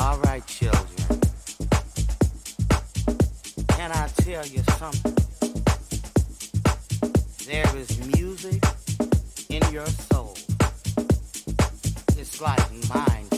All right, children. Can I tell you something? There is music in your soul. It's like mine.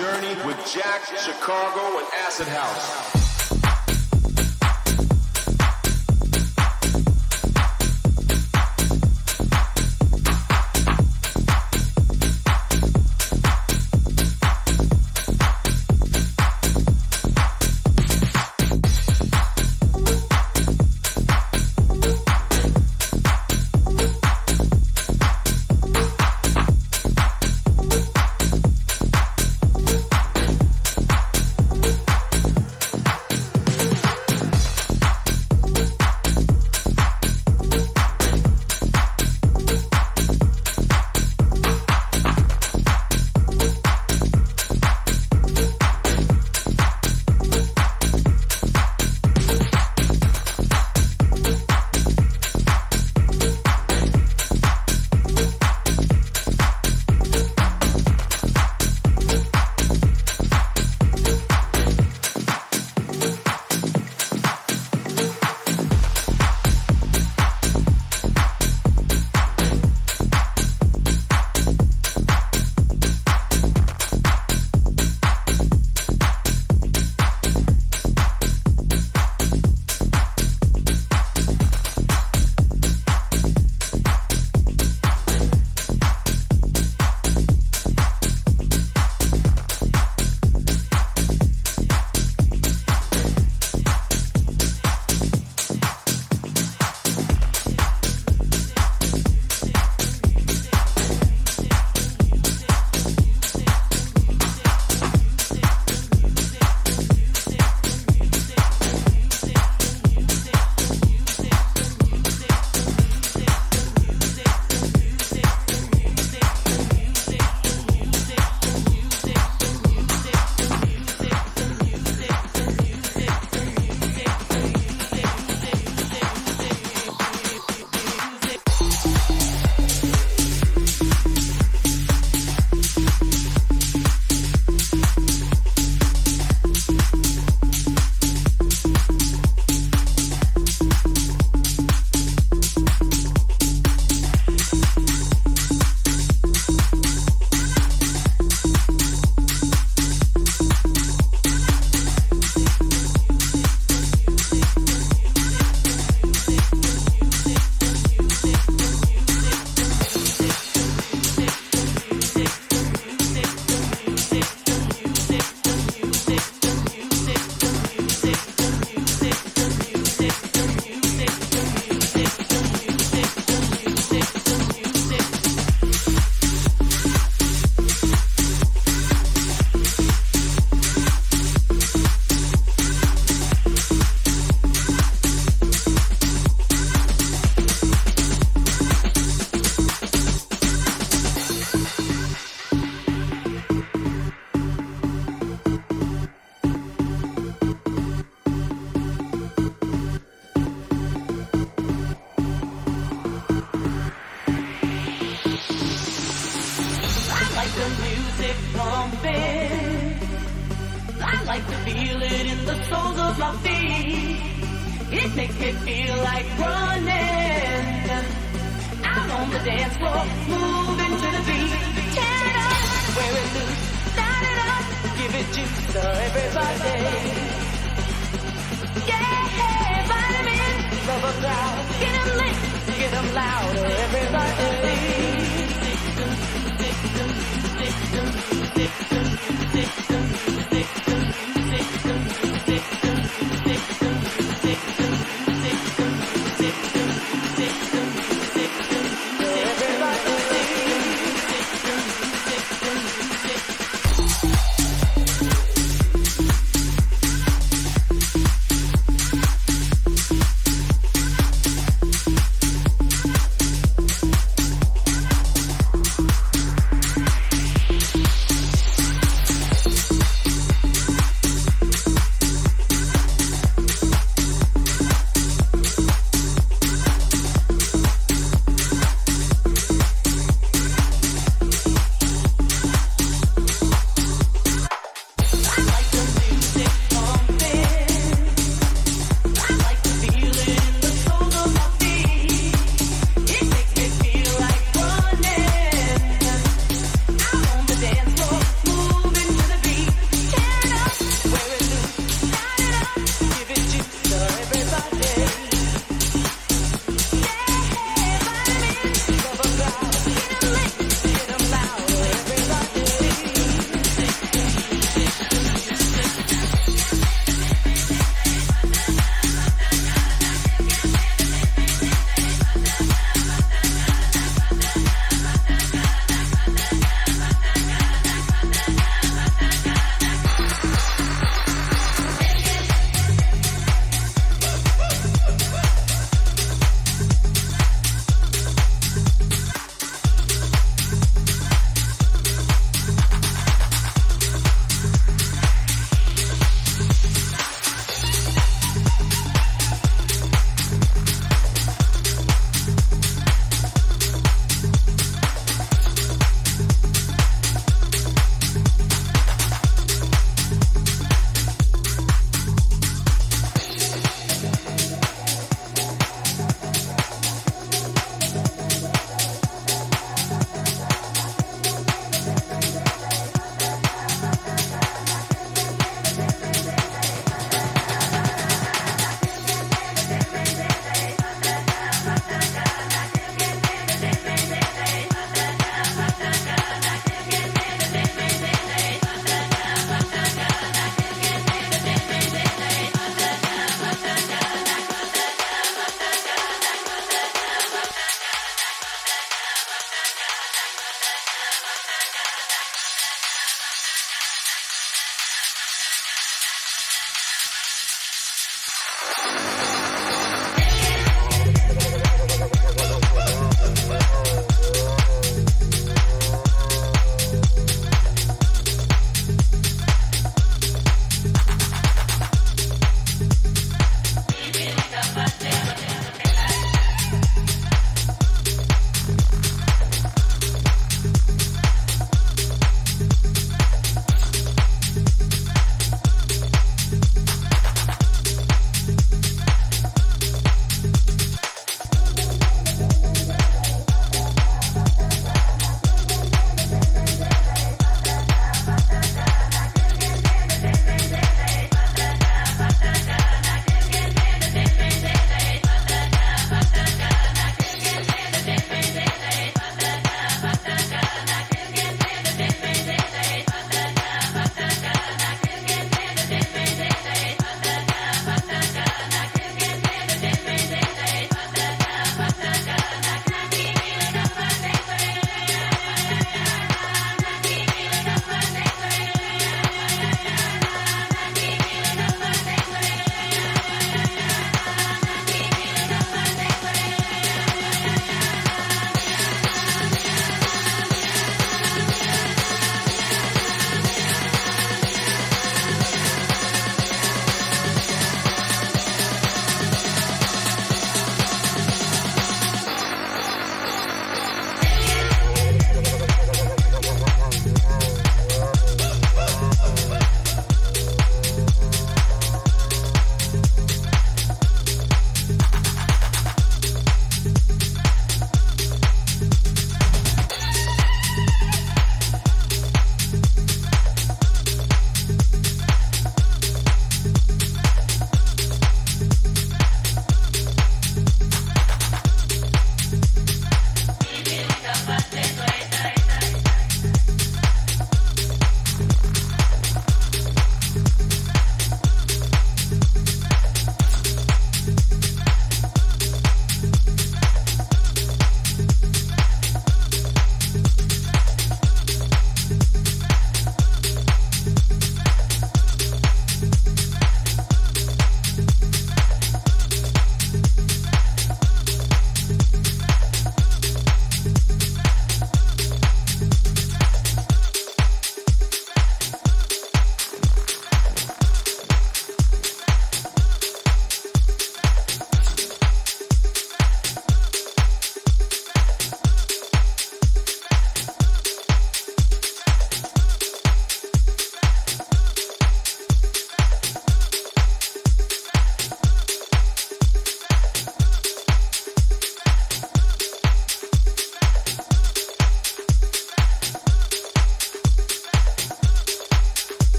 Journey with Jack, Chicago, and Acid House.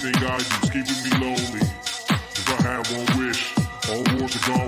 Never see rain, roll it up, smoke it up straight to the brain.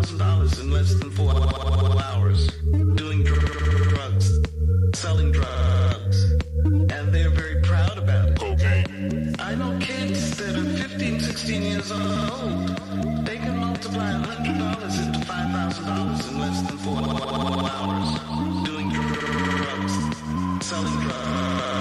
$1,000 in less than four hours doing drugs, selling drugs, and they're very proud about it. Cocaine. I know kids that are 15, 16 years old. They can multiply $100 into $5,000 in less than four hours doing drugs, selling drugs.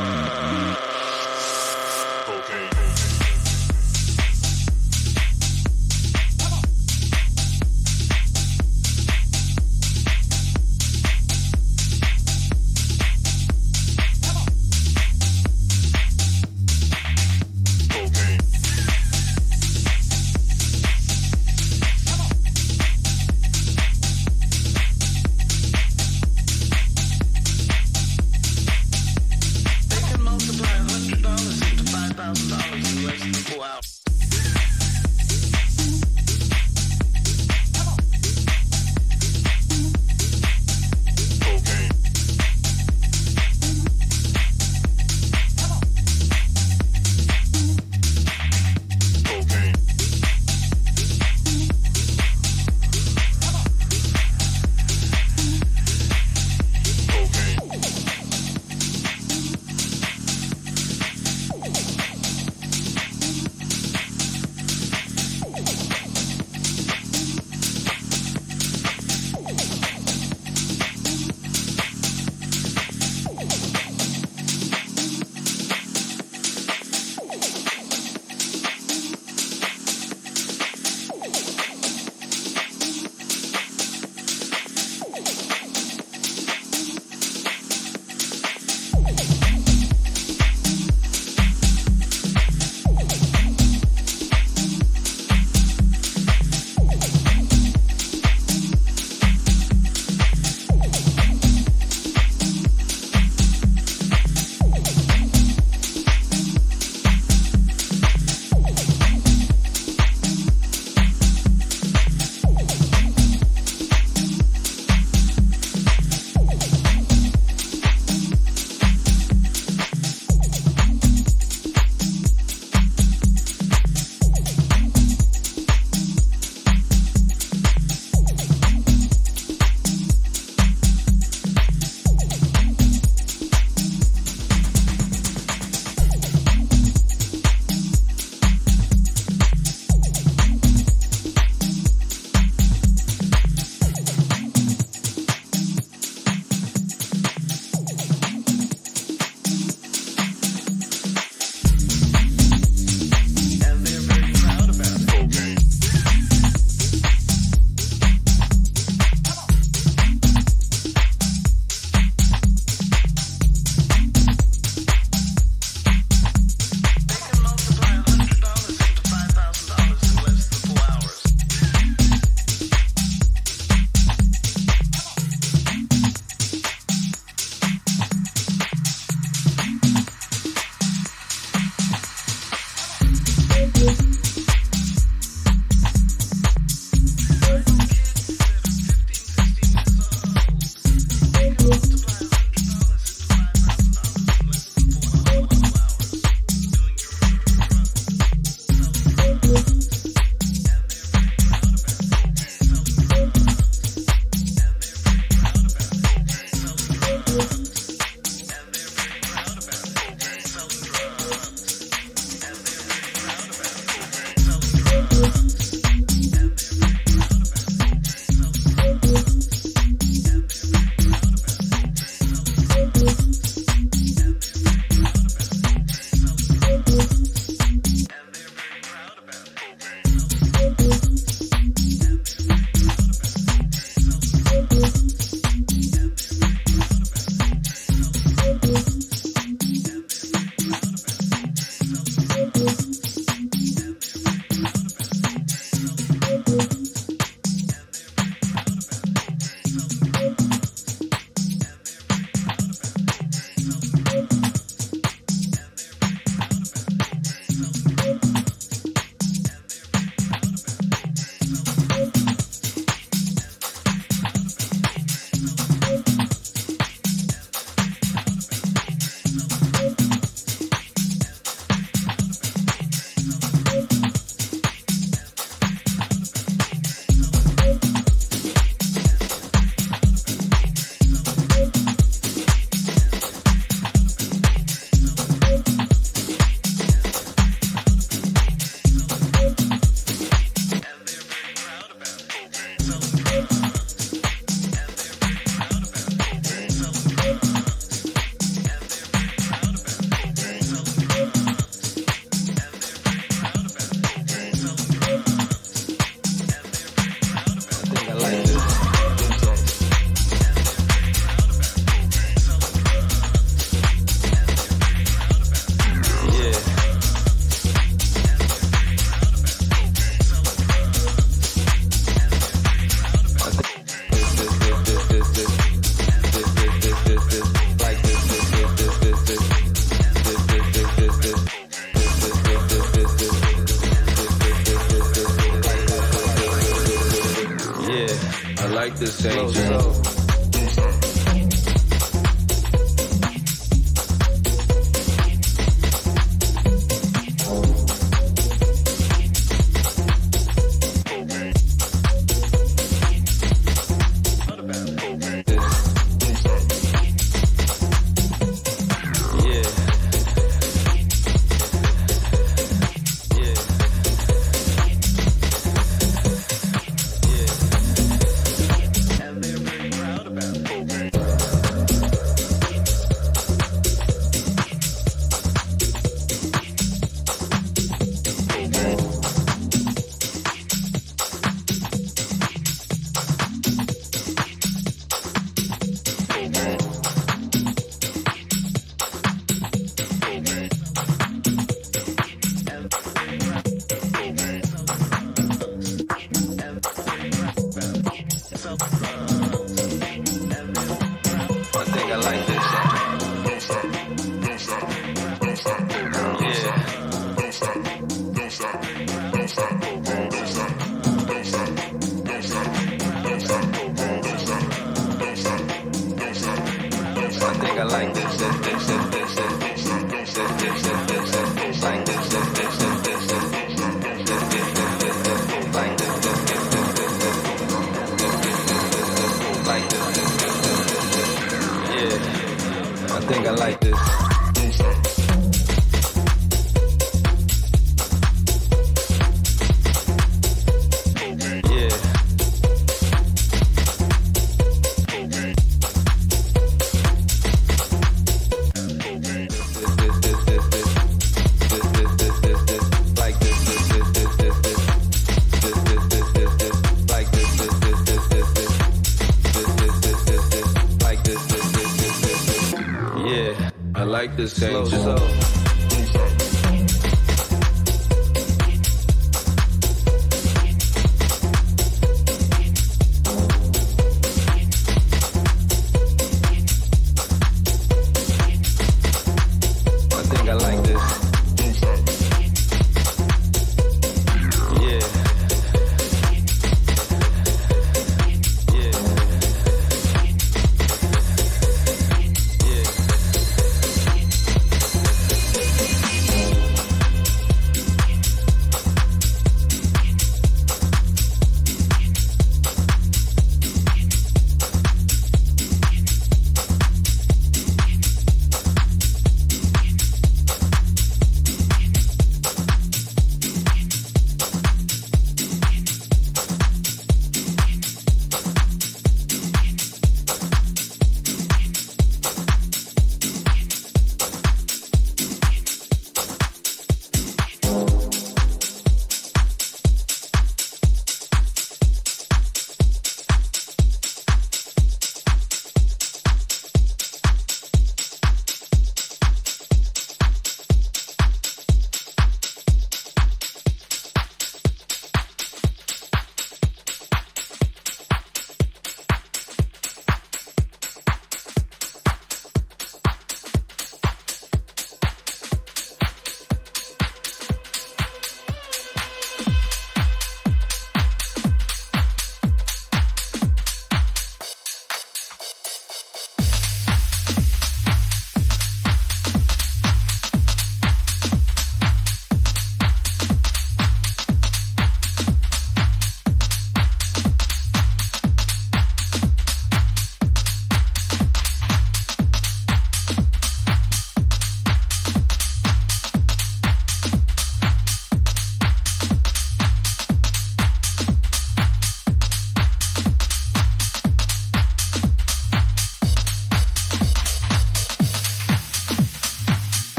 slow, slow.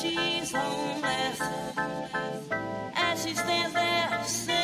she's homeless. As she stands there,